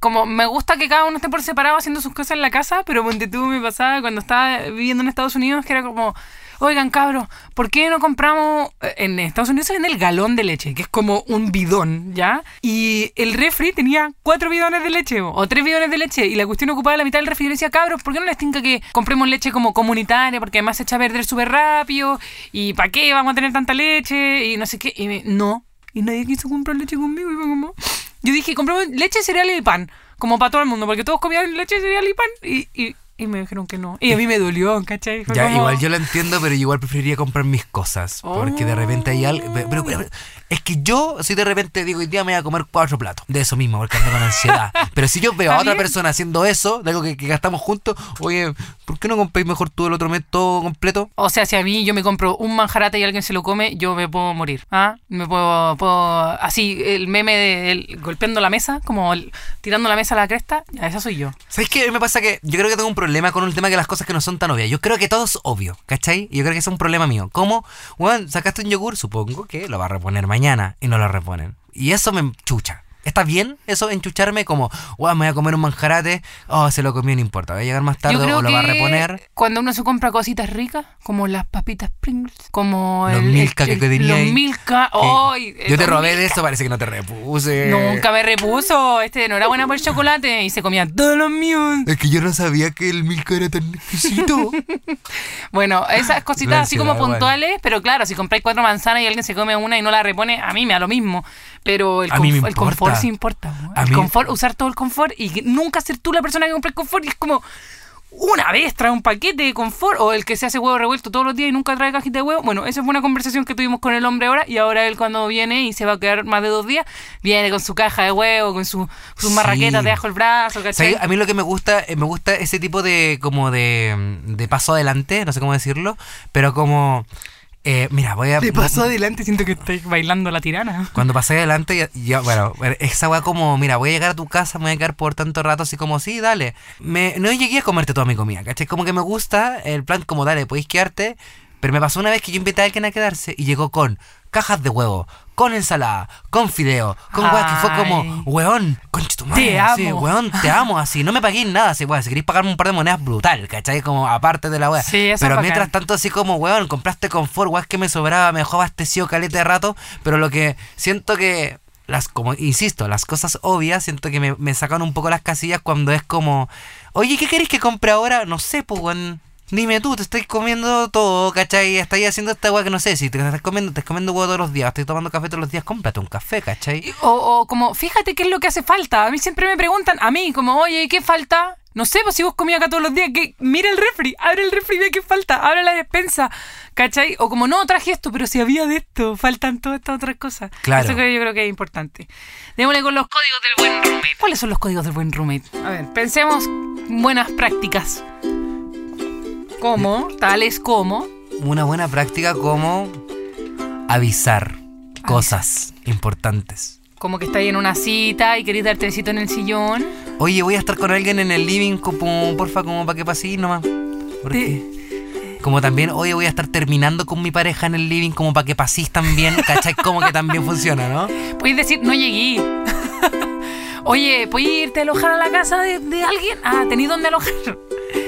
como me gusta que cada uno esté por separado haciendo sus cosas en la casa, pero ponte tú me pasaba cuando estaba viviendo en Estados Unidos que era como, oigan cabros, ¿por qué no compramos eh, en Estados Unidos vende el galón de leche, que es como un bidón, ¿ya? Y el refri tenía cuatro bidones de leche o, tres bidones de leche y la cuestión ocupaba la mitad del refri y decía, cabros, ¿por qué no les tinca que compremos leche como comunitaria? Porque además se echa a perder súper rápido y ¿para qué vamos a tener tanta leche? Y no sé qué. No, y nadie quiso comprar leche conmigo. Y fue como... Yo dije, compramos leche, cereal y pan. Como para todo el mundo, porque todos comían leche, cereal y pan. Y, y, y me dijeron que no. Y a mí me dolió, ¿cachai? Fue Ya, como- igual yo lo entiendo, pero igual preferiría comprar mis cosas. Porque de repente hay algo. Pero, pero- pero- es que yo, si de repente digo, hoy día me voy a comer cuatro platos. De eso mismo, porque ando con ansiedad. pero si yo veo a otra bien. persona haciendo eso, de algo que, que gastamos juntos, oye, ¿por qué no compréis mejor tú el otro mes todo completo? O sea, si a mí yo me compro un manjarate y alguien se lo come, yo me puedo morir. ¿Ah? Me puedo, puedo- Así, el meme de él golpeando la mesa, como el- tirando la mesa a la cresta, ya, esa soy yo. ¿Sabes qué? Me pasa que yo creo que tengo un problema con el tema de las cosas que no son tan obvias. Yo creo que todo es obvio, ¿cachai? Y yo creo que es un problema mío. ¿Cómo? Bueno, sacaste un yogur, supongo que lo va a reponer mañana y no lo reponen. Y eso me chucha. ¿Está bien eso enchucharme como, wow, me voy a comer un manjarate, oh, se lo comió, no importa, va a llegar más tarde o lo va a reponer? cuando uno se compra cositas ricas, como las papitas Pringles, como Los el, Milka el- que tenía los ahí. Milka, Que ¡ay! yo te robé de eso, parece que no te repuse. Nunca me repuso, este no era buena por el chocolate y se comía todos los míos. Es que yo no sabía que el Milka era tan exquisito. Bueno, esas cositas así como puntuales, pero claro, si compráis cuatro manzanas y alguien se come una y no la repone, a mí me da lo mismo. Pero el, A mí me conf- el confort sí importa. ¿no? A El mí- confort, usar todo el confort y nunca ser tú la persona que compra el confort y es como, una vez trae un paquete de confort, o el que se hace huevo revuelto todos los días y nunca trae cajita de huevo. Bueno, esa fue una conversación que tuvimos con el hombre ahora, y ahora él cuando viene y se va a quedar más de dos días, viene con su caja de huevo, con su, sus Sí. marraquetas debajo del brazo, ¿cachai? A mí lo que me gusta, eh, me gusta ese tipo de como de, de paso adelante, no sé cómo decirlo, pero como eh, mira, voy a De paso adelante siento que estoy bailando la tirana. cuando pasé adelante, ya, ya, bueno, esa weá como, mira, voy a llegar a tu casa, me voy a quedar por tanto rato, así como, sí, dale. Me, no llegué a comerte toda mi comida, ¿cachai? Como que me gusta el plan, como, dale, podéis quedarte. Pero me pasó una vez que yo invité a alguien a quedarse y llegó con cajas de huevo, con ensalada, con fideo, con weá que fue como, weón, concha tu madre, Te así, amo. weón, te amo, así, no me paguéis nada, así, weón, si queréis pagarme un par de monedas, brutal, ¿cachai? Como aparte de la weá. Sí, eso es Pero mientras tanto, así como, weón, compraste confort, weón, que me sobraba, me dejó abastecido caleta de rato, pero lo que siento que, las como insisto, las cosas obvias, siento que me, me sacan un poco las casillas cuando es como, oye, ¿qué queréis que compre ahora? No sé, pues, weón. Dime tú, te estoy comiendo todo, ¿cachai? Estáis haciendo esta weá que no sé, si te estás comiendo, te comiendo huevo todos los días, estoy tomando café todos los días, cómprate un café, ¿cachai? O, o como, fíjate qué es lo que hace falta. A mí siempre me preguntan, a mí, como, oye, ¿qué falta? No sé, pues si vos comías acá todos los días, que mira el refri, abre el refri ve qué falta, abre la despensa, ¿cachai? O como, no, traje esto, pero si había de esto, faltan todas estas otras cosas. Claro. Eso que yo creo que es importante. Démosle con los códigos del buen roommate. ¿Cuáles son los códigos del buen roommate? A ver, pensemos buenas prácticas. Como, tales como, Una buena práctica como avisar cosas importantes. como que estáis en una cita y queréis darte besito en el sillón. Oye, voy a estar con alguien en el living, como, porfa, como para que pasís nomás. ¿Por Te- qué? Como también, oye, voy a estar terminando con mi pareja en el living, como para que pasís también, ¿cachai? Como que también funciona, ¿no? Puedes decir, no llegué. Oye, ¿puedes irte a alojar a la casa de, de alguien? Ah, ¿tenéis dónde alojar?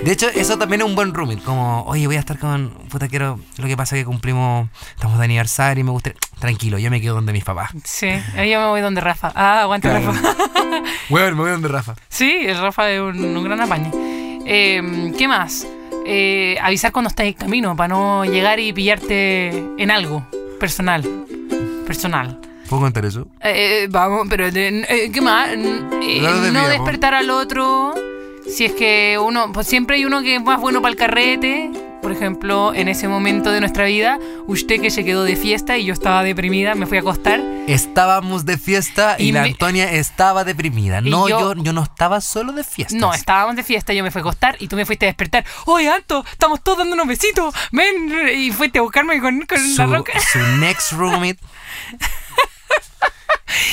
De hecho, eso también es un buen roommate. Como, oye, voy a estar con. Puta, quiero. Lo que pasa es que cumplimos. Estamos de aniversario y me gusta. Tranquilo, yo me quedo donde mis papás. Sí, ahí yo me voy donde Rafa. Ah, aguanta Claro. Rafa. Bueno, me voy donde Rafa. Sí, el Rafa es un, un gran apañe. Eh, ¿Qué más? Eh, avisar cuando estás en camino para no llegar y pillarte en algo personal. Personal. ¿Puedo contar eso? Eh, eh, vamos, pero eh, ¿qué más? Eh, No despertar al otro. Si es que uno, pues siempre hay uno que es más bueno para el carrete. Por ejemplo, en ese momento de nuestra vida, usted que se quedó de fiesta y yo estaba deprimida, me fui a acostar. Estábamos de fiesta y, Y la me- Antonia estaba deprimida. No, yo- yo, yo no estaba solo de fiesta. No, estábamos de fiesta, yo me fui a acostar y tú me fuiste a despertar. Oye, Anto, estamos todos dándonos besitos. Ven, y fuiste a buscarme con, con su, la roca. su next roommate.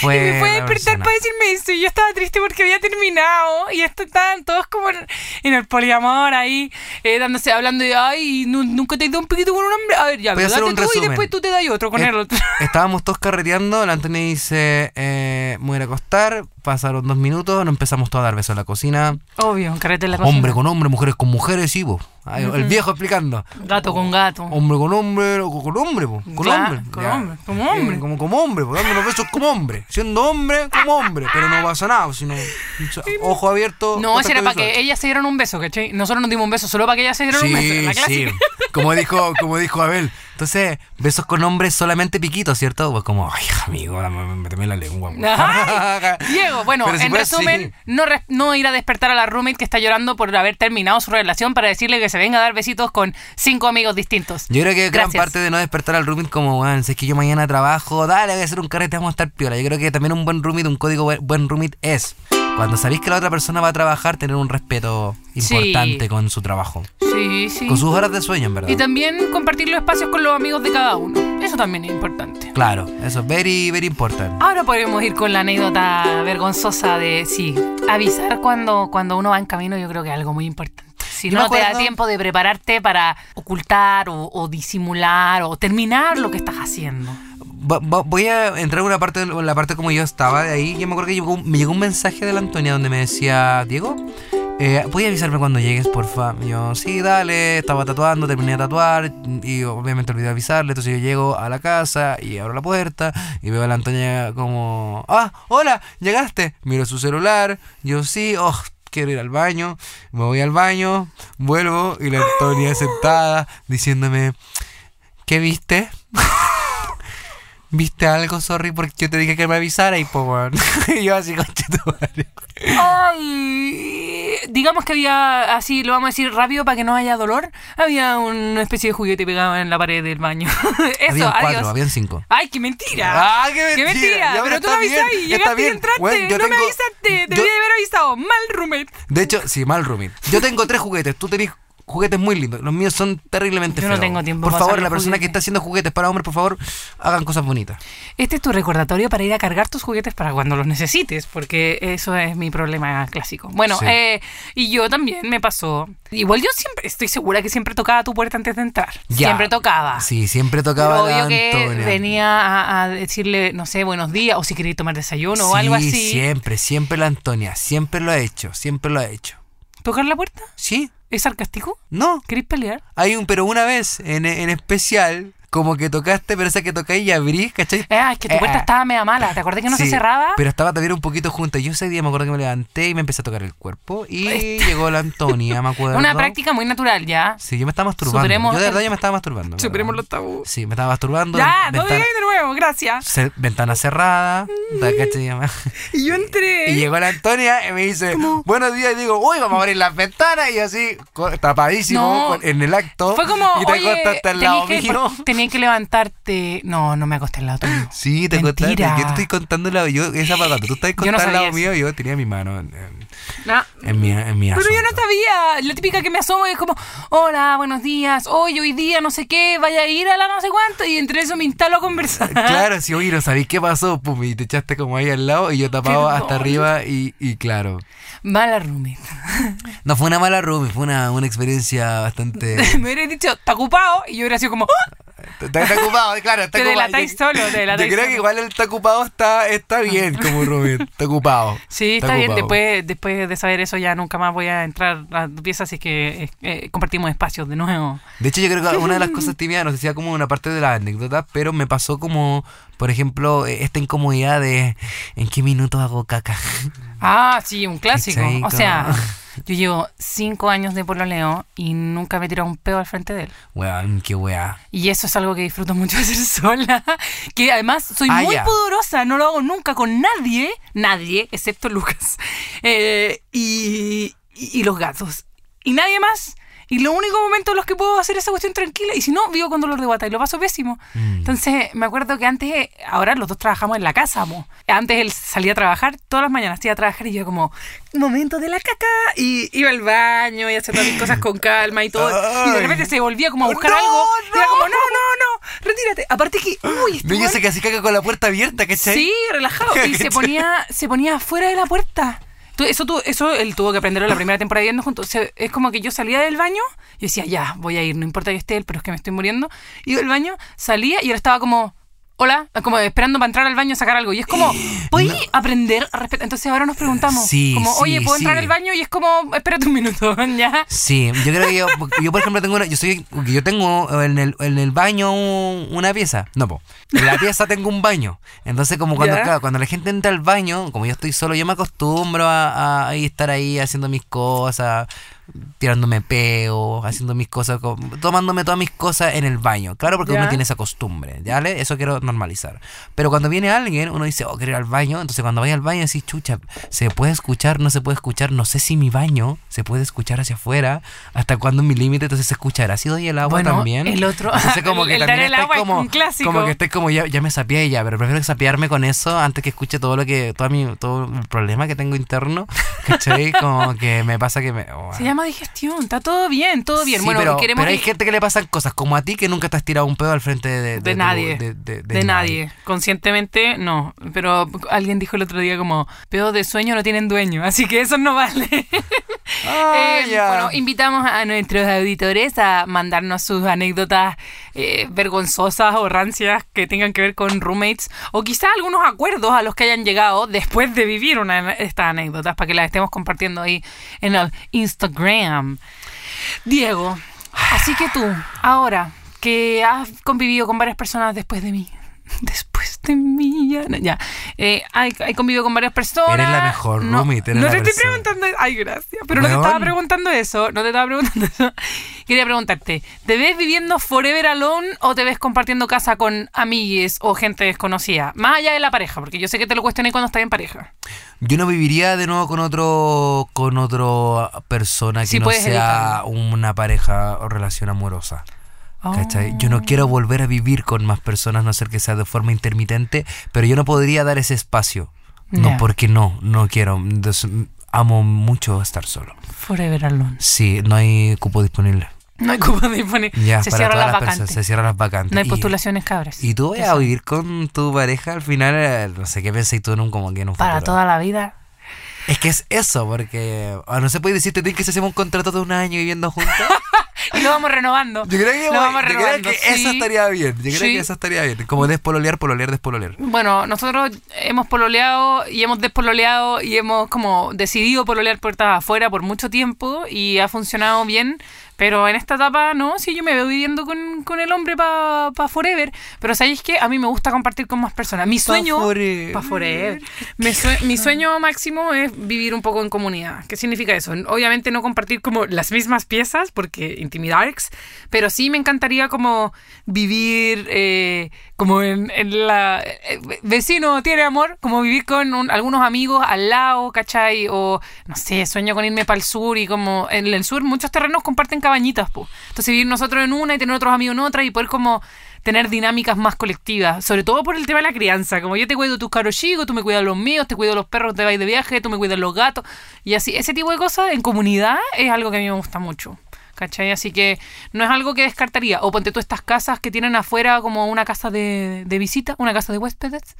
Y me fue a despertar persona. para decirme eso. Y yo estaba triste porque había terminado. Y estaban todos como en, en el poliamor ahí, eh, dándose, hablando de, ay, nu- nunca te he dado un piquito con un hombre. A ver, ya, date tú y después tú te das otro con Eh, el otro. Estábamos todos carreteando, la Antonia dice, eh, me voy a acostar, pasaron dos minutos, nos empezamos todos a dar besos en la cocina. Obvio, un carrete en la cocina. Hombre con hombre, mujeres con mujeres, sí, po. Ay, El viejo explicando. Gato con gato. Hombre con hombre, o con hombre, po. Con hombre. con Ya. hombre, como hombre. Eh, como, como hombre, po, dándonos besos como hombre. Siendo hombre, como hombre. Pero no pasa nada, sino. Ojo abierto. No, ese era para que ellas se dieran un beso, ¿cachai? Nosotros nos dimos un beso solo para que ellas se dieran un beso. Sí, La sí. Como dijo, como dijo Abel. Entonces, besos con hombres solamente piquitos, ¿cierto? Pues como, ay, amigo, dame- méteme la lengua. po". Ay, Diego, bueno, si en resumen, así. no, re- no ir a despertar a la roommate que está llorando por haber terminado su relación para decirle que se venga a dar besitos con cinco amigos distintos. Yo creo que gran parte de no despertar al roommate como, weón, si es que yo mañana trabajo, dale, voy a hacer un carrete, vamos a estar piola. Yo creo que también un buen roommate, un código buen- roommate es, cuando sabéis que la otra persona va a trabajar, tener un respeto Sí. importante con su trabajo. Sí, sí. Con sus horas de sueño, en verdad. Y también compartir los espacios con los amigos de cada uno. Eso también es importante. Claro, eso es very, very important. Ahora podemos ir con la anécdota vergonzosa de, sí, avisar cuando, cuando uno va en camino, yo creo que es algo muy importante. Si Yo no te da tiempo de prepararte para ocultar o, o disimular o terminar lo que estás haciendo. Va- va- voy a entrar en una parte, en la parte como yo estaba de ahí. Yo me acuerdo que llegó me llegó un mensaje de la Antonia donde me decía, Diego, eh, ¿puedes avisarme cuando llegues, porfa? Y yo, sí, dale, estaba tatuando, terminé de tatuar y obviamente olvidé avisarle. Entonces yo llego a la casa y abro la puerta y veo a la Antonia como, ah, hola, llegaste. Miro su celular, yo sí, oh. Quiero ir al baño, me voy al baño, vuelvo y la Antonia sentada diciéndome, ¿qué viste? ¿Viste algo? Sorry, porque yo te dije que me avisara y pues, weón. y yo así, madre. Ay, digamos que había, así lo vamos a decir rápido para que no haya dolor, había una especie de juguete pegado en la pared del baño. Eso, Habían adiós. cuatro, habían cinco. Ay, qué mentira. Ah, qué mentira. Ya, Pero pero tú bien, avisaste, está llegaste y bien. entraste. Bueno, yo no me tengo- avisaste, yo- debí de haber avisado. Mal roommate. De hecho, sí, mal rooming. Yo tengo tres juguetes, tú tenés juguetes muy lindos. Los míos son terriblemente Yo no feos. tengo tiempo Por para favor, la persona que juguetes. está haciendo juguetes para hombres, por favor, hagan cosas bonitas. Este es tu recordatorio para ir a cargar tus juguetes para cuando los necesites, porque eso es mi problema clásico. Bueno, Sí. eh, y yo también me pasó. Igual yo siempre, estoy segura que siempre tocaba tu puerta antes de entrar. Ya. Siempre tocaba. Sí, siempre Pero tocaba la obvio que Antonia. venía a, a decirle, no sé, buenos días, o si queréis tomar desayuno o algo Sí, así. siempre, siempre la Antonia. Siempre lo ha hecho, siempre lo ha hecho. ¿Tocar la puerta? ¿Sí? ¿Es sarcástico? No. ¿Queréis pelear? Hay un, pero una vez en, en especial, como que tocaste, pero esa que tocáis y abrís, ¿cachai? Ah, es que tu Eh, puerta estaba media mala. ¿Te acordás que no se cerraba? Pero estaba también un poquito junta. Yo ese día me acuerdo que me levanté y me empecé a tocar el cuerpo. Y llegó la Antonia, me acuerdo. Una práctica muy natural, ¿ya. Sí, yo me estaba masturbando. Superemos yo de verdad el- yo me estaba masturbando. Superemos los tabús. Sí, me estaba masturbando. Ya, no digáis de nuevo, gracias. ventana cerrada. ¿te cachai? Y yo entré. Y llegó la Antonia y me dice, buenos días. Y digo, uy, vamos a abrir las ventanas. Y así, tapadísimo, No. en el acto. Fue como, y te oye, acostaste al lado mío. Tenía que levantarte. No, no me acosté al lado tuyo. Sí, te Mentira. contaste. Yo te estoy contando la. Yo, esa cuando tú estás contando al lado mío, yo tenía mi mano en, No. en mi, en mi Pero yo no sabía. La típica que me asomo es como, hola, buenos días. Hoy, hoy día, no sé qué, vaya a ir a la no sé cuánto. Y entre eso me instalo a conversar. Claro, si oye, no sabéis qué pasó, pum, y te echaste como ahí al lado y yo tapado hasta arriba y, y claro. Mala roommate. No fue una mala room, fue una, una experiencia bastante... me hubiera dicho, está ocupado. Y yo hubiera sido como, ¡ah! Está, está ocupado, claro, está Te ocupado. delatáis Yo- solo, te Yo delatáis creo solo. que igual el está ocupado está, está bien como Rubén, está ocupado. Sí, está, bien. Después, después de saber eso, ya nunca más voy a entrar a tu pieza, así que eh, eh, compartimos espacios de nuevo. De hecho, yo creo que una de las cosas tímidas, no sé si sea como una parte de la anécdota, pero me pasó como, por ejemplo, eh, esta incomodidad de en qué minuto hago caca. Ah, sí, un clásico. ¿Cachai? O sea, yo llevo cinco años de pololeo y nunca me he tirado un pedo al frente de él. Weón, qué weá. Y eso es algo que disfruto mucho de hacer sola. Que además soy Ah, muy pudorosa, no lo hago nunca con nadie, nadie, excepto Lucas. Eh, y, y, y los gatos. Y nadie más. Y los únicos momentos en los que puedo hacer esa cuestión tranquila, y si no, vivo con dolor de guata y lo paso pésimo. Mm. Entonces, me acuerdo que antes, ahora los dos trabajamos en la casa, mo. Antes él salía a trabajar, todas las mañanas iba a trabajar y yo como, momento de la caca, y iba al baño y hacía todas mis cosas con calma y todo. Y de repente se volvía como a buscar No, algo. Y era no. como, no, no, no, retírate. Aparte que, uy, No, este yo sé que así caga con la puerta abierta, ¿cachai? Sí, relajado. Y se ponía, se ponía afuera de la puerta. Tú- Eso, tú, eso él tuvo que aprenderlo la primera temporada viviendo juntos. Es como que yo salía del baño y decía, ya, voy a ir, no importa que esté él, pero es que me estoy muriendo. Iba al baño, salía y él estaba como, hola, como esperando para entrar al baño a sacar algo. Y es como, ¿podéis aprender a respetar? Entonces ahora nos preguntamos, Sí, como, sí, oye, ¿puedo entrar al baño? Y es como, espérate un minuto, ¿ya? Sí, yo creo que yo, yo por ejemplo tengo una, yo soy, yo tengo en el, en el baño un- una pieza, no po, en la pieza tengo un baño, entonces como cuando claro, cuando la gente entra al baño, como yo estoy solo, yo me acostumbro a, a estar ahí haciendo mis cosas, tirándome peo, haciendo mis cosas, co- tomándome todas mis cosas en el baño, claro, porque Ya. uno tiene esa costumbre, ¿ya? le? Eso quiero normalizar. Pero cuando viene alguien, uno dice, oh, quiero ir al baño, entonces cuando vaya al baño decís, chucha, se puede escuchar, no se puede escuchar, no sé si mi baño se puede escuchar hacia afuera, hasta cuándo es mi límite, entonces se escuchará, si doy el agua Bueno, también. el otro- Entonces como el- que el dar también el estáis agua es como, un clásico. como que estés como, ya, ya me sapié ya, pero prefiero sapiarme con eso antes que escuche todo lo que, todo, mi, todo el problema que tengo interno, ¿cachai? Como que me pasa que me... oh, Se llama digestión, está todo bien, todo bien. Sí, bueno, pero, queremos pero hay que- gente que le pasan cosas como a ti que nunca te has tirado un pedo al frente de, de, De tu- nadie. de, de- de De nadie. Conscientemente, no. Pero alguien dijo el otro día como, pedos de sueño no tienen dueño, así que eso no vale. Ah, Eh. Bueno, invitamos a nuestros auditores a mandarnos sus anécdotas eh, vergonzosas o rancias que tengan que ver con roommates o quizá algunos acuerdos a los que hayan llegado después de vivir una estas anécdotas para que las estemos compartiendo ahí en el Instagram. Diego, así que tú, ahora que has convivido con varias personas después de mí, después millan. Ya. Eh, hay, hay convivido con varias personas. Eres la mejor no, roommate, eres No la te estoy preguntando. Ay, gracias. Pero no te estaba preguntando eso. No te estaba preguntando eso. Quería preguntarte: ¿te ves viviendo forever alone o te ves compartiendo casa con amigues o gente desconocida? Más allá de la pareja, porque yo sé que te lo cuestioné cuando estás en pareja. Yo no viviría de nuevo con otro con otro persona que Sí, no sea una pareja o relación amorosa. ¿Cachai? Yo no quiero volver a vivir con más personas, no ser que sea de forma intermitente, pero yo no podría dar ese espacio. No, Ya. porque no, no quiero. Des- amo mucho estar solo. Forever alone. Sí, no hay cupo disponible. No hay cupo disponible. Ya, Se para cierran todas las las personas, vacantes. se cierran las vacantes. No hay postulaciones cabras. Y tú vas a vivir con tu pareja al final, eh, no sé qué pensáis tú en un como que en un Para futuro? toda la vida. Es que es eso, porque no se puede decirte que si hacemos un contrato de un año viviendo juntos. Y lo vamos renovando. Yo creo que, lo vamos yo creo renovando. que eso estaría bien. Yo creo Sí. que eso estaría bien. Como despololear, pololear, despololear. Bueno, nosotros hemos pololeado y hemos despololeado y hemos como decidido pololear puertas afuera por mucho tiempo y ha funcionado bien. Pero en esta etapa, no, sí, yo me veo viviendo con, con el hombre para pa forever. Pero ¿sabéis qué? A mí me gusta compartir con más personas. Mi sueño... forever. Pa' forever. Mi, sue- mi sueño máximo es vivir un poco en comunidad. ¿Qué significa eso? Obviamente no compartir como las mismas piezas, porque intimidarks, pero sí me encantaría como vivir eh, como en, en la... eh, vecino tiene amor, como vivir con un- algunos amigos al lado, ¿cachai? O, no sé, sueño con irme para el sur y como en el sur muchos terrenos comparten cabañitas, po. Entonces vivir nosotros en una y tener otros amigos en otra y poder como tener dinámicas más colectivas, sobre todo por el tema de la crianza, como yo te cuido tus caros chicos, tú me cuidas los míos, te cuido los perros, te vais de viaje, tú me cuidas los gatos, y así, ese tipo de cosas en comunidad es algo que a mí me gusta mucho. ¿Cachai? Así que no es algo que descartaría. O ponte tú estas casas que tienen afuera como una casa de visita, una casa de huéspedes.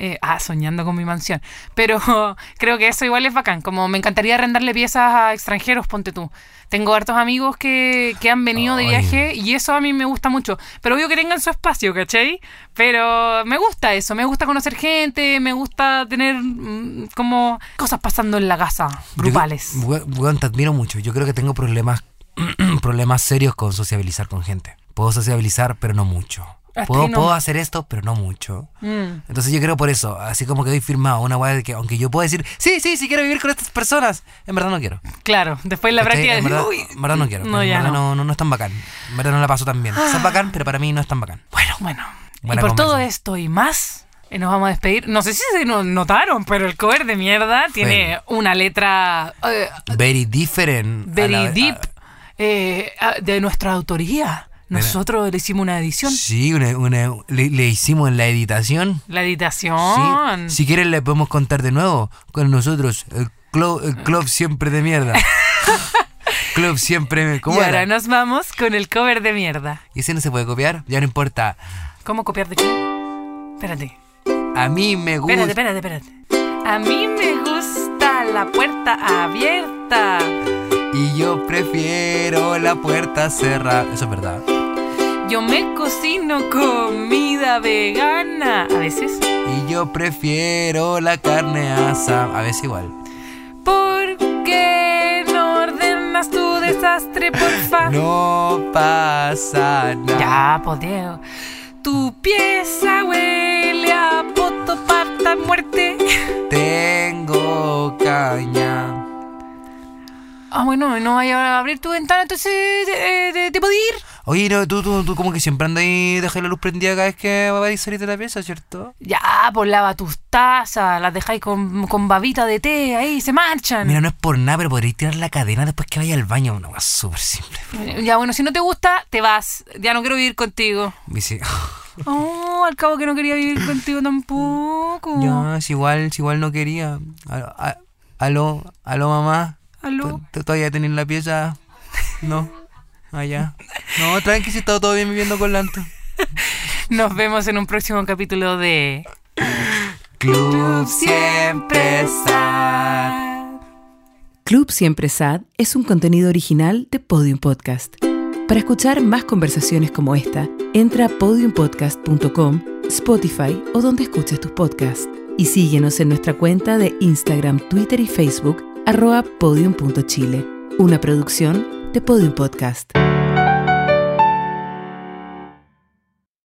Eh, ah, soñando con mi mansión. Pero creo que eso igual es bacán. Como me encantaría arrendarle piezas a extranjeros, ponte tú. Tengo hartos amigos que, que han venido de viaje y eso a mí me gusta mucho. Pero obvio que tengan su espacio, ¿cachai? Pero me gusta eso. Me gusta conocer gente, me gusta tener mm, como cosas pasando en la casa, grupales. Yo, weón, te admiro mucho. Yo creo que tengo problemas problemas serios con sociabilizar con gente. Puedo sociabilizar, pero no mucho. Puedo, no. puedo hacer esto, pero no mucho. Mm. Entonces yo creo por eso, así como que doy firmado una weá de que aunque yo pueda decir, sí, sí, sí quiero vivir con estas personas, en verdad no quiero. Claro, después la práctica en de verdad, "Uy, en verdad no quiero. No, en ya verdad no. no. No, es tan bacán. En verdad no la paso tan bien. Sea, es bacán, pero para mí no es tan bacán. Bueno, Bueno, Buena y por todo esto y más, eh, nos vamos a despedir. No sé si se notaron, pero el cover de mierda tiene una letra eh, very different. very deep a- eh, ah, de nuestra autoría. Nosotros le hicimos una edición. sí, una- una- le, le hicimos la editación. La Sí. editación. Si quieren le podemos contar de nuevo con nosotros. El club, el club siempre de mierda. club siempre... ¿Cómo y era? ahora nos vamos con el cover de mierda. ¿Y ese no se puede copiar? Ya no importa. ¿Cómo copiar de qué? Espérate. A mí me gusta... Espérate, espérate, espérate. A mí me gusta la puerta abierta. Y yo prefiero la puerta cerrada. Eso es verdad. Yo me cocino comida vegana. A veces. Y yo prefiero la carne asa. A veces igual. ¿Por qué no ordenas tu desastre, porfa? No pasa nada. Ya, podeo. Tu pieza huele a poto, pata, muerte. Tengo caña. Ah, bueno, no vaya a abrir tu ventana, entonces eh, te, te puedo ir. Oye, no, tú, tú, tú como que siempre andas ahí, dejas la luz prendida cada vez que vais a salir de la pieza, ¿cierto? Ya, pues lava tus tazas, las dejáis con, con babita de té, ahí se marchan. Mira, no es por nada, pero podréis tirar la cadena después que vaya al baño. Una cosa súper simple. Ya, bueno, si no te gusta, te vas. Ya no quiero vivir contigo. Dice, Oh, al cabo que no quería vivir contigo tampoco. ya, es igual, si igual no quería. Aló, aló mamá. ¿Aló? ¿Tú- tú ¿Todavía tenés la pieza? No. Allá. No, tranqui, si está todo bien viviendo con Lanto. Nos vemos en un próximo capítulo de Club siempre sad. Club Siempre Sad es un contenido original de Podium Podcast. Para escuchar más conversaciones como esta, entra a podiumpodcast.com, Spotify o donde escuches tus podcasts. Y síguenos en nuestra cuenta de Instagram, Twitter y Facebook, arroba podium.chile. Una producción de Podium Podcast.